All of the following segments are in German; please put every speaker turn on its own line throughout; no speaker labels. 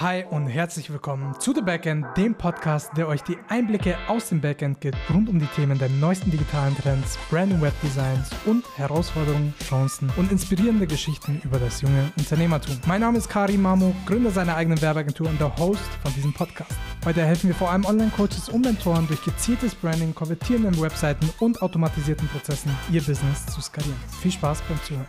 Hi und herzlich willkommen zu The Backend, dem Podcast, der euch die Einblicke aus dem Backend gibt, rund um die Themen der neuesten digitalen Trends, Brand- Web Designs und Herausforderungen, Chancen und inspirierende Geschichten über das junge Unternehmertum. Mein Name ist Karim Mamo, Gründer seiner eigenen Werbeagentur und der Host von diesem Podcast. Heute helfen wir vor allem Online-Coaches und Mentoren durch gezieltes Branding, konvertierenden Webseiten und automatisierten Prozessen ihr Business zu skalieren. Viel Spaß beim Zuhören.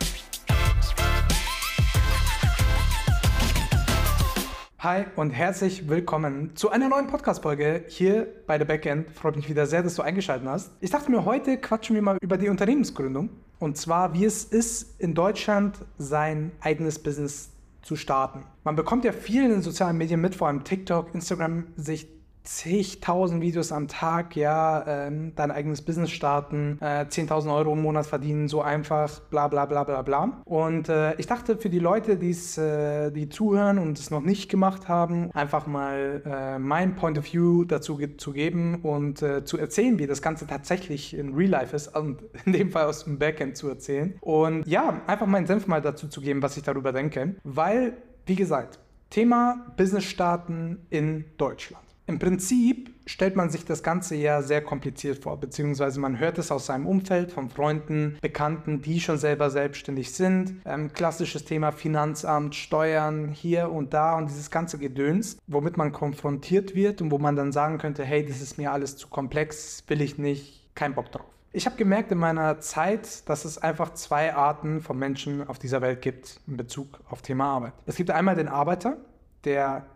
Hi und herzlich willkommen zu einer neuen Podcast-Folge hier bei The Backend. Freut mich wieder sehr, dass du eingeschaltet hast. Ich dachte mir, heute quatschen wir mal über die Unternehmensgründung. Und zwar, wie es ist, in Deutschland sein eigenes Business zu starten. Man bekommt ja viel in den sozialen Medien mit, vor allem TikTok, Instagram, sich zigtausend Videos am Tag, ja, ähm, dein eigenes Business starten, äh, 10.000 Euro im Monat verdienen, so einfach, bla bla bla bla bla. Und äh, ich dachte, für die Leute, die's, äh, die zuhören und es noch nicht gemacht haben, einfach mal äh, mein Point of View dazu ge zu geben und äh, zu erzählen, wie das Ganze tatsächlich in Real Life ist und in dem Fall aus dem Backend zu erzählen. Und ja, einfach meinen Senf mal dazu zu geben, was ich darüber denke, weil, wie gesagt, Thema Business starten in Deutschland. Im Prinzip stellt man sich das Ganze ja sehr kompliziert vor, beziehungsweise man hört es aus seinem Umfeld, von Freunden, Bekannten, die schon selber selbstständig sind. Ähm, klassisches Thema Finanzamt, Steuern, hier und da und dieses ganze Gedöns, womit man konfrontiert wird und wo man dann sagen könnte, hey, das ist mir alles zu komplex, will ich nicht, kein Bock drauf. Ich habe gemerkt in meiner Zeit, dass es einfach zwei Arten von Menschen auf dieser Welt gibt in Bezug auf Thema Arbeit. Es gibt einmal den Arbeiter, der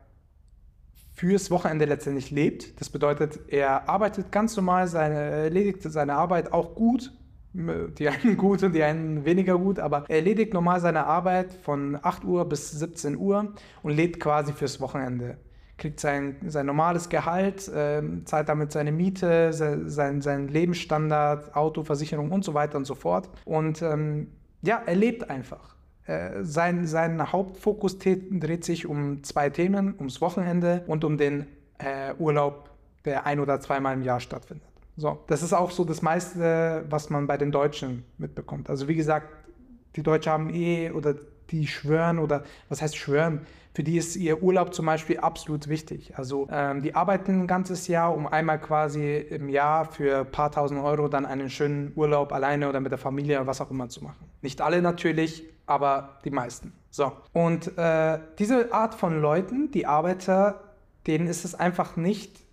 fürs Wochenende letztendlich lebt. Das bedeutet, er arbeitet ganz normal, seine, erledigt seine Arbeit auch gut. Die einen gut und die einen weniger gut, aber er erledigt normal seine Arbeit von 8 Uhr bis 17 Uhr und lebt quasi fürs Wochenende. Kriegt sein, sein normales Gehalt, äh, zahlt damit seine Miete, sein, sein Lebensstandard, Auto, Versicherung und so weiter und so fort. Und ähm, ja, er lebt einfach. Äh, sein, sein Hauptfokus dreht sich um zwei Themen, ums Wochenende und um den äh, Urlaub, der ein oder zweimal im Jahr stattfindet. So, das ist auch so das meiste, was man bei den Deutschen mitbekommt. Also wie gesagt, die Deutschen haben eh oder die schwören oder was heißt schwören? Für die ist ihr Urlaub zum Beispiel absolut wichtig. Also ähm, die arbeiten ein ganzes Jahr, um einmal quasi im Jahr für ein paar tausend Euro dann einen schönen Urlaub alleine oder mit der Familie oder was auch immer zu machen. Nicht alle natürlich, aber die meisten. So. Und äh, diese Art von Leuten, die Arbeiter, denen ist es einfach nicht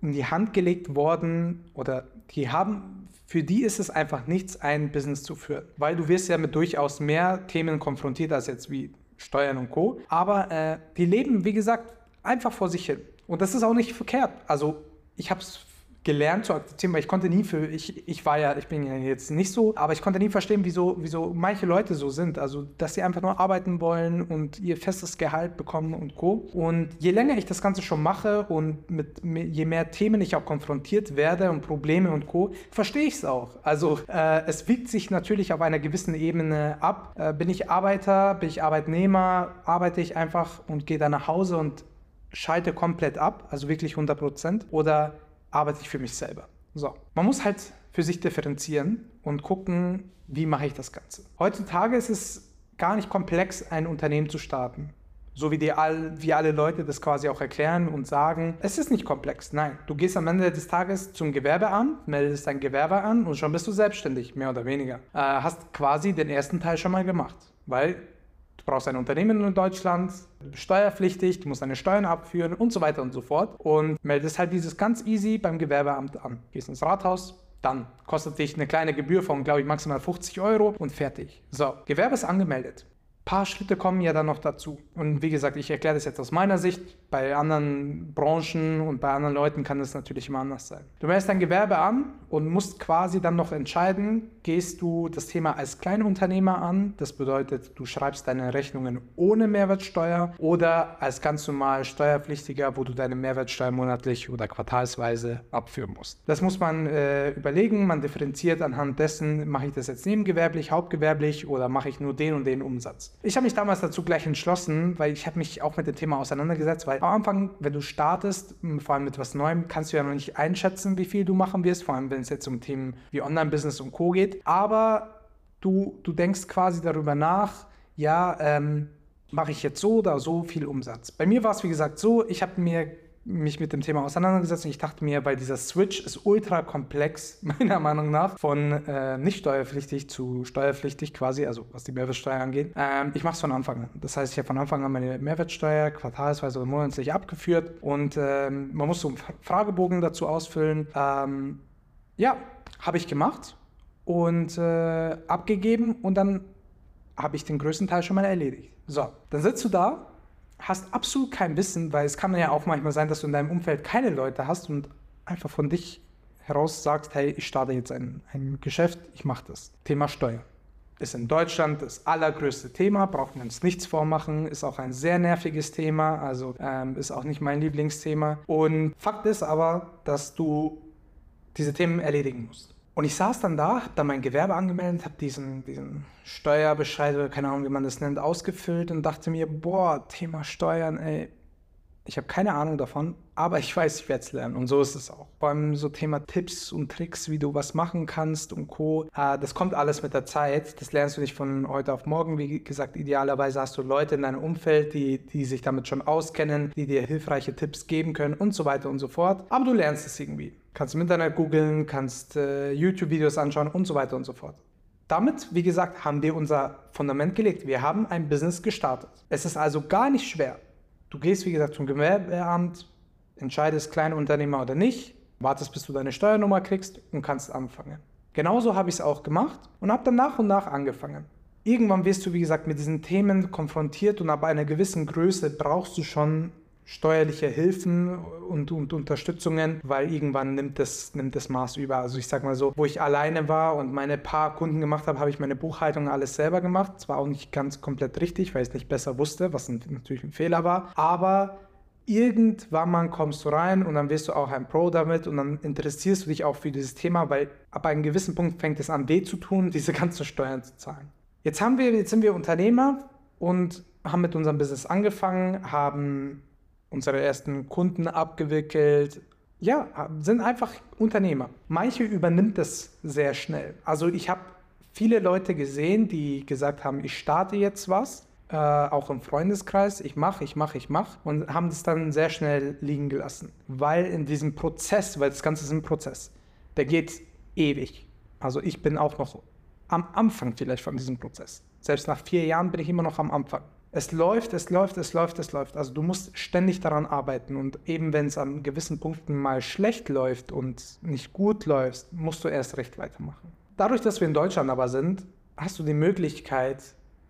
in die Hand gelegt worden oder die haben, für die ist es einfach nichts, ein Business zu führen. Weil du wirst ja mit durchaus mehr Themen konfrontiert als jetzt wie Steuern und Co. Aber äh, die leben, wie gesagt, einfach vor sich hin. Und das ist auch nicht verkehrt. Also ich habe es gelernt zu akzeptieren, weil ich konnte nie für, ich, ich war ja, ich bin ja jetzt nicht so, aber ich konnte nie verstehen, wieso, wieso manche Leute so sind. Also, dass sie einfach nur arbeiten wollen und ihr festes Gehalt bekommen und Co. Und je länger ich das Ganze schon mache und mit je mehr Themen ich auch konfrontiert werde und Probleme und Co., verstehe ich es auch. Also, äh, es wiegt sich natürlich auf einer gewissen Ebene ab. Äh, bin ich Arbeiter, bin ich Arbeitnehmer, arbeite ich einfach und gehe dann nach Hause und schalte komplett ab, also wirklich 100 Prozent, oder arbeite ich für mich selber. So, man muss halt für sich differenzieren und gucken, wie mache ich das Ganze. Heutzutage ist es gar nicht komplex, ein Unternehmen zu starten. So wie, die all, wie alle Leute das quasi auch erklären und sagen, es ist nicht komplex. Nein, du gehst am Ende des Tages zum Gewerbeamt, meldest dein Gewerbe an und schon bist du selbstständig, mehr oder weniger. Äh, hast quasi den ersten Teil schon mal gemacht, weil brauchst ein Unternehmen in Deutschland, steuerpflichtig, du musst deine Steuern abführen und so weiter und so fort. Und meldest halt dieses ganz easy beim Gewerbeamt an. Gehst ins Rathaus, dann kostet dich eine kleine Gebühr von, glaube ich, maximal 50 Euro und fertig. So, Gewerbe ist angemeldet paar Schritte kommen ja dann noch dazu. Und wie gesagt, ich erkläre das jetzt aus meiner Sicht. Bei anderen Branchen und bei anderen Leuten kann das natürlich immer anders sein. Du meldest dein Gewerbe an und musst quasi dann noch entscheiden, gehst du das Thema als Kleinunternehmer an, das bedeutet, du schreibst deine Rechnungen ohne Mehrwertsteuer oder als ganz normal Steuerpflichtiger, wo du deine Mehrwertsteuer monatlich oder quartalsweise abführen musst. Das muss man äh, überlegen, man differenziert anhand dessen, mache ich das jetzt nebengewerblich, hauptgewerblich oder mache ich nur den und den Umsatz. Ich habe mich damals dazu gleich entschlossen, weil ich habe mich auch mit dem Thema auseinandergesetzt, weil am Anfang, wenn du startest, vor allem mit was Neuem, kannst du ja noch nicht einschätzen, wie viel du machen wirst, vor allem wenn es jetzt um Themen wie Online-Business und Co. geht. Aber du, du denkst quasi darüber nach, ja, ähm, mache ich jetzt so oder so viel Umsatz. Bei mir war es, wie gesagt, so, ich habe mir mich mit dem Thema auseinandergesetzt und ich dachte mir, weil dieser Switch ist ultra komplex, meiner Meinung nach, von äh, nicht steuerpflichtig zu steuerpflichtig quasi, also was die Mehrwertsteuer angeht. Ähm, ich mache es von Anfang an. Das heißt, ich habe von Anfang an meine Mehrwertsteuer quartalsweise oder monatlich abgeführt und ähm, man muss so einen Fragebogen dazu ausfüllen. Ähm, ja, habe ich gemacht und äh, abgegeben und dann habe ich den größten Teil schon mal erledigt. So, dann sitzt du da hast absolut kein Wissen, weil es kann ja auch manchmal sein, dass du in deinem Umfeld keine Leute hast und einfach von dich heraus sagst, hey, ich starte jetzt ein, ein Geschäft, ich mache das. Thema Steuer. Ist in Deutschland das allergrößte Thema, brauchen wir uns nichts vormachen, ist auch ein sehr nerviges Thema, also ähm, ist auch nicht mein Lieblingsthema. Und Fakt ist aber, dass du diese Themen erledigen musst. Und ich saß dann da, habe dann mein Gewerbe angemeldet, habe diesen, diesen Steuerbescheid oder keine Ahnung, wie man das nennt, ausgefüllt und dachte mir, boah, Thema Steuern, ey, ich habe keine Ahnung davon, aber ich weiß, ich werde es lernen und so ist es auch. Allem so Thema Tipps und Tricks, wie du was machen kannst und Co. Äh, das kommt alles mit der Zeit. Das lernst du nicht von heute auf morgen. Wie gesagt, idealerweise hast du Leute in deinem Umfeld, die, die sich damit schon auskennen, die dir hilfreiche Tipps geben können und so weiter und so fort. Aber du lernst es irgendwie. Kannst im Internet googeln, kannst äh, YouTube-Videos anschauen und so weiter und so fort. Damit, wie gesagt, haben wir unser Fundament gelegt. Wir haben ein Business gestartet. Es ist also gar nicht schwer. Du gehst, wie gesagt, zum Gewerbeamt, entscheidest Kleinunternehmer oder nicht, wartest, bis du deine Steuernummer kriegst und kannst anfangen. Genauso habe ich es auch gemacht und habe dann nach und nach angefangen. Irgendwann wirst du, wie gesagt, mit diesen Themen konfrontiert und ab einer gewissen Größe brauchst du schon steuerliche Hilfen und, und Unterstützungen, weil irgendwann nimmt das, nimmt das Maß über. Also ich sag mal so, wo ich alleine war und meine paar Kunden gemacht habe, habe ich meine Buchhaltung alles selber gemacht. Zwar auch nicht ganz komplett richtig, weil ich es nicht besser wusste, was natürlich ein Fehler war, aber irgendwann kommst du rein und dann wirst du auch ein Pro damit und dann interessierst du dich auch für dieses Thema, weil ab einem gewissen Punkt fängt es an weh zu tun, diese ganzen Steuern zu zahlen. Jetzt haben wir, jetzt sind wir Unternehmer und haben mit unserem Business angefangen, haben unsere ersten Kunden abgewickelt. Ja, sind einfach Unternehmer. Manche übernimmt das sehr schnell. Also ich habe viele Leute gesehen, die gesagt haben, ich starte jetzt was, äh, auch im Freundeskreis, ich mache, ich mache, ich mache und haben das dann sehr schnell liegen gelassen. Weil in diesem Prozess, weil das Ganze ist ein Prozess, der geht ewig. Also ich bin auch noch am Anfang vielleicht von diesem Prozess. Selbst nach vier Jahren bin ich immer noch am Anfang. Es läuft, es läuft, es läuft, es läuft. Also du musst ständig daran arbeiten und eben wenn es an gewissen Punkten mal schlecht läuft und nicht gut läuft, musst du erst recht weitermachen. Dadurch, dass wir in Deutschland aber sind, hast du die Möglichkeit,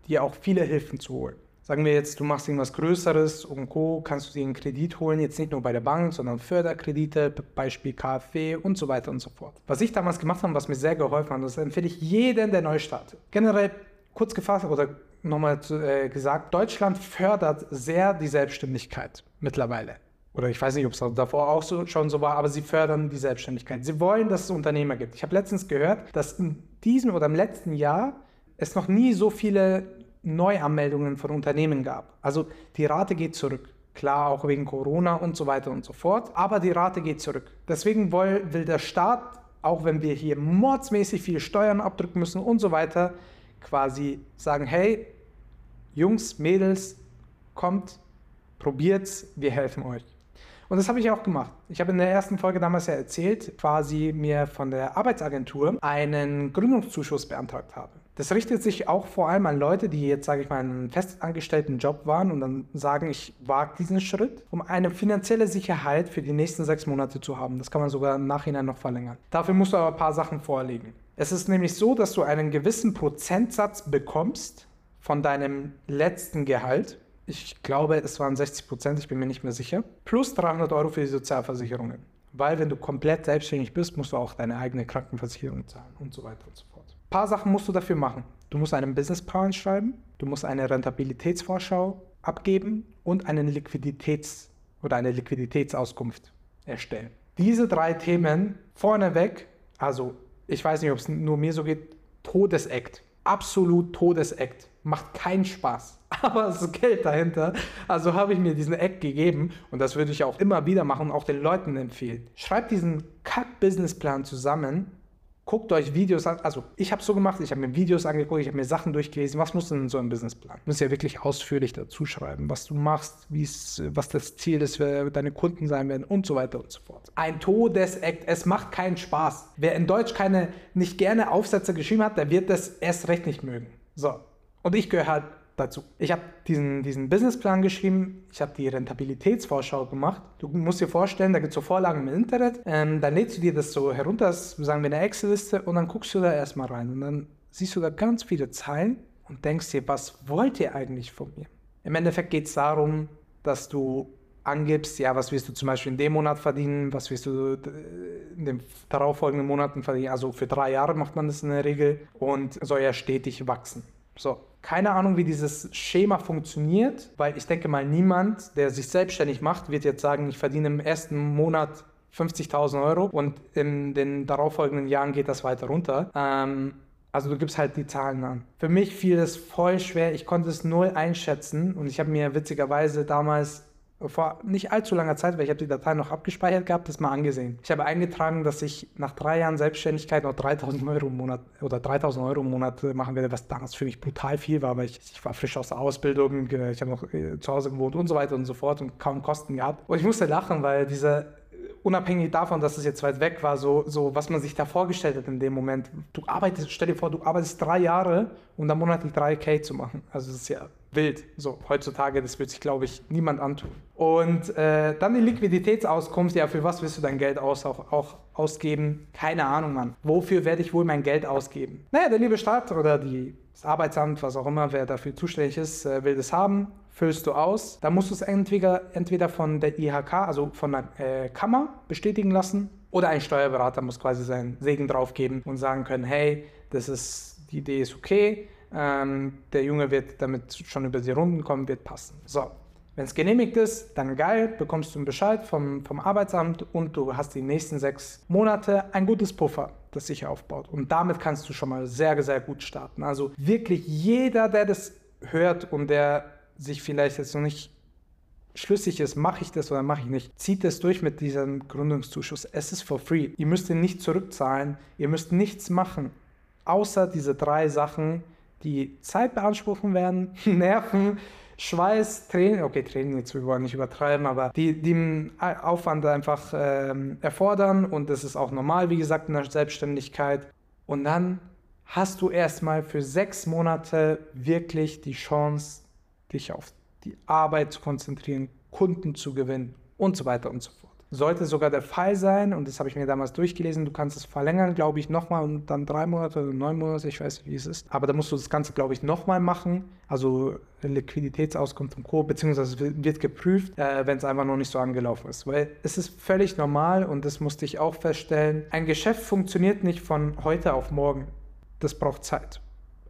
dir auch viele Hilfen zu holen. Sagen wir jetzt, du machst irgendwas Größeres und Co., kannst du dir einen Kredit holen, jetzt nicht nur bei der Bank, sondern Förderkredite, Beispiel KfW und so weiter und so fort. Was ich damals gemacht habe, was mir sehr geholfen hat, das empfehle ich jedem, der neu startet. Generell kurz gefasst oder nochmal äh, gesagt, Deutschland fördert sehr die Selbstständigkeit mittlerweile. Oder ich weiß nicht, ob es davor auch so, schon so war, aber sie fördern die Selbstständigkeit. Sie wollen, dass es Unternehmer gibt. Ich habe letztens gehört, dass in diesem oder im letzten Jahr es noch nie so viele Neuanmeldungen von Unternehmen gab. Also die Rate geht zurück. Klar, auch wegen Corona und so weiter und so fort. Aber die Rate geht zurück. Deswegen will, will der Staat, auch wenn wir hier mordsmäßig viel Steuern abdrücken müssen und so weiter, quasi sagen, hey, Jungs, Mädels, kommt, probiert's, wir helfen euch. Und das habe ich auch gemacht. Ich habe in der ersten Folge damals ja erzählt, quasi mir von der Arbeitsagentur einen Gründungszuschuss beantragt habe. Das richtet sich auch vor allem an Leute, die jetzt, sage ich mal, einen festangestellten Job waren und dann sagen, ich wage diesen Schritt, um eine finanzielle Sicherheit für die nächsten sechs Monate zu haben. Das kann man sogar im Nachhinein noch verlängern. Dafür musst du aber ein paar Sachen vorlegen. Es ist nämlich so, dass du einen gewissen Prozentsatz bekommst von deinem letzten Gehalt. Ich glaube, es waren 60 Prozent, ich bin mir nicht mehr sicher. Plus 300 Euro für die Sozialversicherungen. Weil wenn du komplett selbstständig bist, musst du auch deine eigene Krankenversicherung zahlen und so weiter und so fort. Ein paar Sachen musst du dafür machen. Du musst einen Businessplan schreiben, du musst eine Rentabilitätsvorschau abgeben und einen Liquiditäts- oder eine Liquiditätsauskunft erstellen. Diese drei Themen vorneweg, also ich weiß nicht, ob es nur mir so geht, Todesakt. Absolut Todesakt. Macht keinen Spaß. Aber es ist Geld dahinter. Also habe ich mir diesen Act gegeben und das würde ich auch immer wieder machen und auch den Leuten empfehlen. Schreibt diesen Kack-Businessplan zusammen, guckt euch Videos an. Also ich habe so gemacht, ich habe mir Videos angeguckt, ich habe mir Sachen durchgelesen. Was muss denn in so einem Businessplan? Du musst ja wirklich ausführlich dazu schreiben, was du machst, was das Ziel ist, wer deine Kunden sein werden und so weiter und so fort. Ein Todesakt. Es macht keinen Spaß. Wer in Deutsch keine, nicht gerne Aufsätze geschrieben hat, der wird das erst recht nicht mögen. So. Und ich gehöre halt dazu. Ich habe diesen, diesen Businessplan geschrieben, ich habe die Rentabilitätsvorschau gemacht. Du musst dir vorstellen, da gibt es so Vorlagen im Internet, ähm, dann lädst du dir das so herunter, sagen wir eine Excel-Liste, und dann guckst du da erstmal rein. Und dann siehst du da ganz viele Zeilen und denkst dir, was wollt ihr eigentlich von mir? Im Endeffekt geht es darum, dass du angibst, ja, was wirst du zum Beispiel in dem Monat verdienen, was wirst du äh, in den darauffolgenden Monaten verdienen. Also für drei Jahre macht man das in der Regel und soll ja stetig wachsen. So, keine Ahnung, wie dieses Schema funktioniert, weil ich denke mal, niemand, der sich selbstständig macht, wird jetzt sagen, ich verdiene im ersten Monat 50.000 Euro und in den darauffolgenden Jahren geht das weiter runter. Ähm, also du gibst halt die Zahlen an. Für mich fiel es voll schwer. Ich konnte es null einschätzen und ich habe mir witzigerweise damals vor nicht allzu langer Zeit, weil ich habe die Datei noch abgespeichert gehabt, das mal angesehen. Ich habe eingetragen, dass ich nach drei Jahren Selbstständigkeit noch 3000 Euro im Monat oder 3000 Euro im Monat machen werde, was damals für mich brutal viel war, weil ich, ich war frisch aus der Ausbildung, ich habe noch äh, zu Hause gewohnt und so weiter und so fort und kaum Kosten gehabt. Und ich musste lachen, weil diese unabhängig davon, dass es jetzt weit weg war, so, so was man sich da vorgestellt hat in dem Moment. Du arbeitest, stell dir vor, du arbeitest drei Jahre, um dann monatlich 3K zu machen. Also das ist ja wild. So, heutzutage, das wird sich, glaube ich, niemand antun. Und äh, dann die Liquiditätsauskunft, ja, für was willst du dein Geld aus, auch, auch ausgeben? Keine Ahnung, Mann. Wofür werde ich wohl mein Geld ausgeben? Naja, der liebe Staat oder die, das Arbeitsamt, was auch immer, wer dafür zuständig ist, äh, will das haben füllst du aus. Da musst du es entweder, entweder von der IHK, also von der äh, Kammer, bestätigen lassen oder ein Steuerberater muss quasi seinen Segen drauf geben und sagen können, hey, das ist, die Idee ist okay, ähm, der Junge wird damit schon über die Runden kommen, wird passen. So, wenn es genehmigt ist, dann geil, bekommst du einen Bescheid vom, vom Arbeitsamt und du hast die nächsten sechs Monate ein gutes Puffer, das sich aufbaut. Und damit kannst du schon mal sehr, sehr gut starten. Also wirklich jeder, der das hört und der sich vielleicht jetzt noch nicht schlüssig ist, mache ich das oder mache ich nicht, zieht es durch mit diesem Gründungszuschuss. Es ist for free. Ihr müsst ihn nicht zurückzahlen. Ihr müsst nichts machen, außer diese drei Sachen, die Zeit beanspruchen werden, Nerven, Schweiß, Tränen, okay, Tränen jetzt, wir wollen nicht übertreiben, aber die, den Aufwand einfach ähm, erfordern und das ist auch normal, wie gesagt, in der Selbstständigkeit. Und dann hast du erstmal für sechs Monate wirklich die Chance, dich auf die Arbeit zu konzentrieren, Kunden zu gewinnen und so weiter und so fort. Sollte sogar der Fall sein, und das habe ich mir damals durchgelesen, du kannst es verlängern, glaube ich, nochmal und dann drei Monate oder neun Monate, ich weiß nicht, wie es ist. Aber da musst du das Ganze, glaube ich, nochmal machen. Also Liquiditätsauskunft und Co., beziehungsweise wird geprüft, äh, wenn es einfach noch nicht so angelaufen ist. Weil es ist völlig normal und das musste ich auch feststellen. Ein Geschäft funktioniert nicht von heute auf morgen. Das braucht Zeit.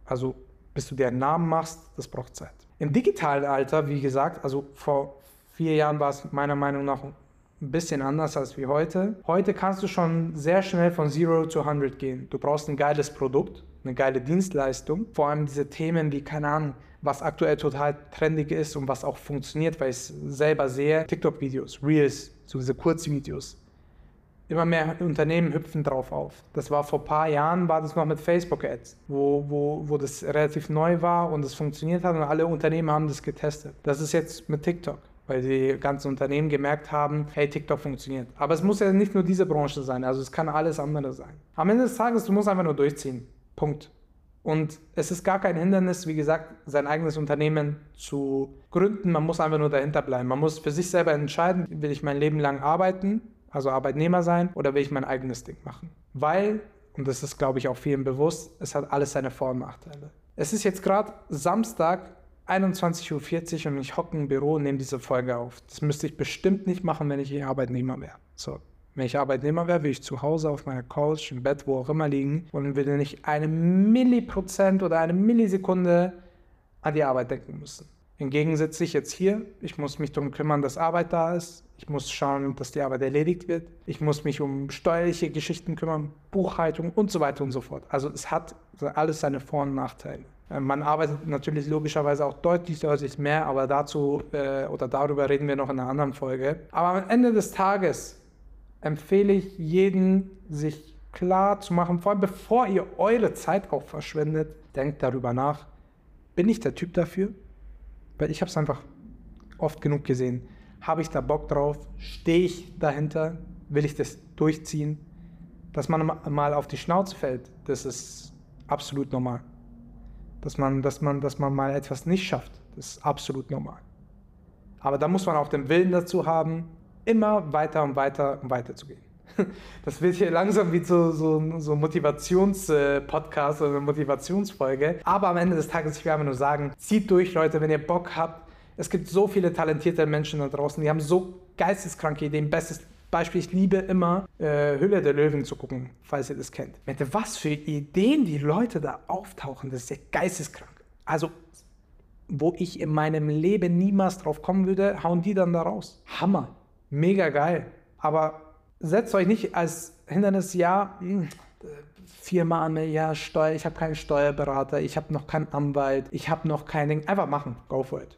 Also bis du dir einen Namen machst, das braucht Zeit. Im digitalen Alter, wie gesagt, also vor vier Jahren war es meiner Meinung nach ein bisschen anders als wie heute. Heute kannst du schon sehr schnell von Zero zu 100 gehen. Du brauchst ein geiles Produkt, eine geile Dienstleistung. Vor allem diese Themen wie, keine Ahnung, was aktuell total trendig ist und was auch funktioniert, weil ich es selber sehe. TikTok-Videos, Reels, so diese Kurzvideos immer mehr Unternehmen hüpfen drauf auf. Das war vor ein paar Jahren, war das noch mit Facebook-Ads, wo, wo, wo das relativ neu war und es funktioniert hat und alle Unternehmen haben das getestet. Das ist jetzt mit TikTok, weil die ganzen Unternehmen gemerkt haben, hey, TikTok funktioniert. Aber es muss ja nicht nur diese Branche sein, also es kann alles andere sein. Am Ende des Tages, du musst einfach nur durchziehen. Punkt. Und es ist gar kein Hindernis, wie gesagt, sein eigenes Unternehmen zu gründen. Man muss einfach nur dahinter bleiben. Man muss für sich selber entscheiden, will ich mein Leben lang arbeiten also Arbeitnehmer sein, oder will ich mein eigenes Ding machen? Weil, und das ist, glaube ich, auch vielen bewusst, es hat alles seine Vor- und Nachteile. Es ist jetzt gerade Samstag, 21.40 Uhr und ich hocke im Büro und nehme diese Folge auf. Das müsste ich bestimmt nicht machen, wenn ich hier Arbeitnehmer wäre. So, wenn ich Arbeitnehmer wäre, würde ich zu Hause auf meiner Couch, im Bett, wo auch immer liegen und würde nicht eine Milliprozent oder eine Millisekunde an die Arbeit denken müssen. Hingegen sitze ich jetzt hier, ich muss mich darum kümmern, dass Arbeit da ist, ich muss schauen, dass die Arbeit erledigt wird, ich muss mich um steuerliche Geschichten kümmern, Buchhaltung und so weiter und so fort. Also es hat alles seine Vor- und Nachteile. Äh, man arbeitet natürlich logischerweise auch deutlich, deutlich mehr, aber dazu äh, oder darüber reden wir noch in einer anderen Folge. Aber am Ende des Tages empfehle ich jeden, sich klar zu machen, vor allem bevor ihr eure Zeit auch verschwendet, denkt darüber nach, bin ich der Typ dafür? Weil ich habe es einfach oft genug gesehen. Habe ich da Bock drauf? Stehe ich dahinter? Will ich das durchziehen? Dass man mal auf die Schnauze fällt, das ist absolut normal. Dass man, dass man, dass man mal etwas nicht schafft, das ist absolut normal. Aber da muss man auch den Willen dazu haben, immer weiter und weiter und weiter zu gehen. Das wird hier langsam wie so, so, so Motivations-Podcast oder eine Motivationsfolge. Aber am Ende des Tages, ich will einfach nur sagen, zieht durch, Leute, wenn ihr Bock habt. Es gibt so viele talentierte Menschen da draußen, die haben so geisteskranke Ideen. Bestes Beispiel, ich liebe immer äh, Hülle der Löwen zu gucken, falls ihr das kennt. Was für Ideen die Leute da auftauchen, das ist ja geisteskrank. Also, wo ich in meinem Leben niemals drauf kommen würde, hauen die dann da raus. Hammer. Mega geil. Aber setzt euch nicht als Hindernis, ja, hm, viermal an mir, ja, Steuer, ich habe keinen Steuerberater, ich habe noch keinen Anwalt, ich habe noch kein Ding. Einfach machen, go for it.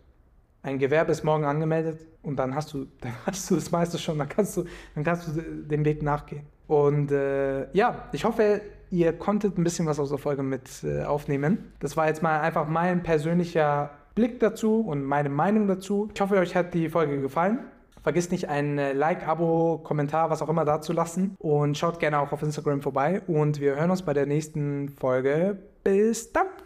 Ein Gewerbe ist morgen angemeldet und dann hast du, dann hast du das meiste schon, dann kannst du, dann kannst du dem Weg nachgehen. Und äh, ja, ich hoffe, ihr konntet ein bisschen was aus der Folge mit äh, aufnehmen. Das war jetzt mal einfach mein persönlicher Blick dazu und meine Meinung dazu. Ich hoffe, euch hat die Folge gefallen. Vergiss nicht ein äh, Like, Abo, Kommentar, was auch immer da zu lassen. Und schaut gerne auch auf Instagram vorbei. Und wir hören uns bei der nächsten Folge. Bis dann!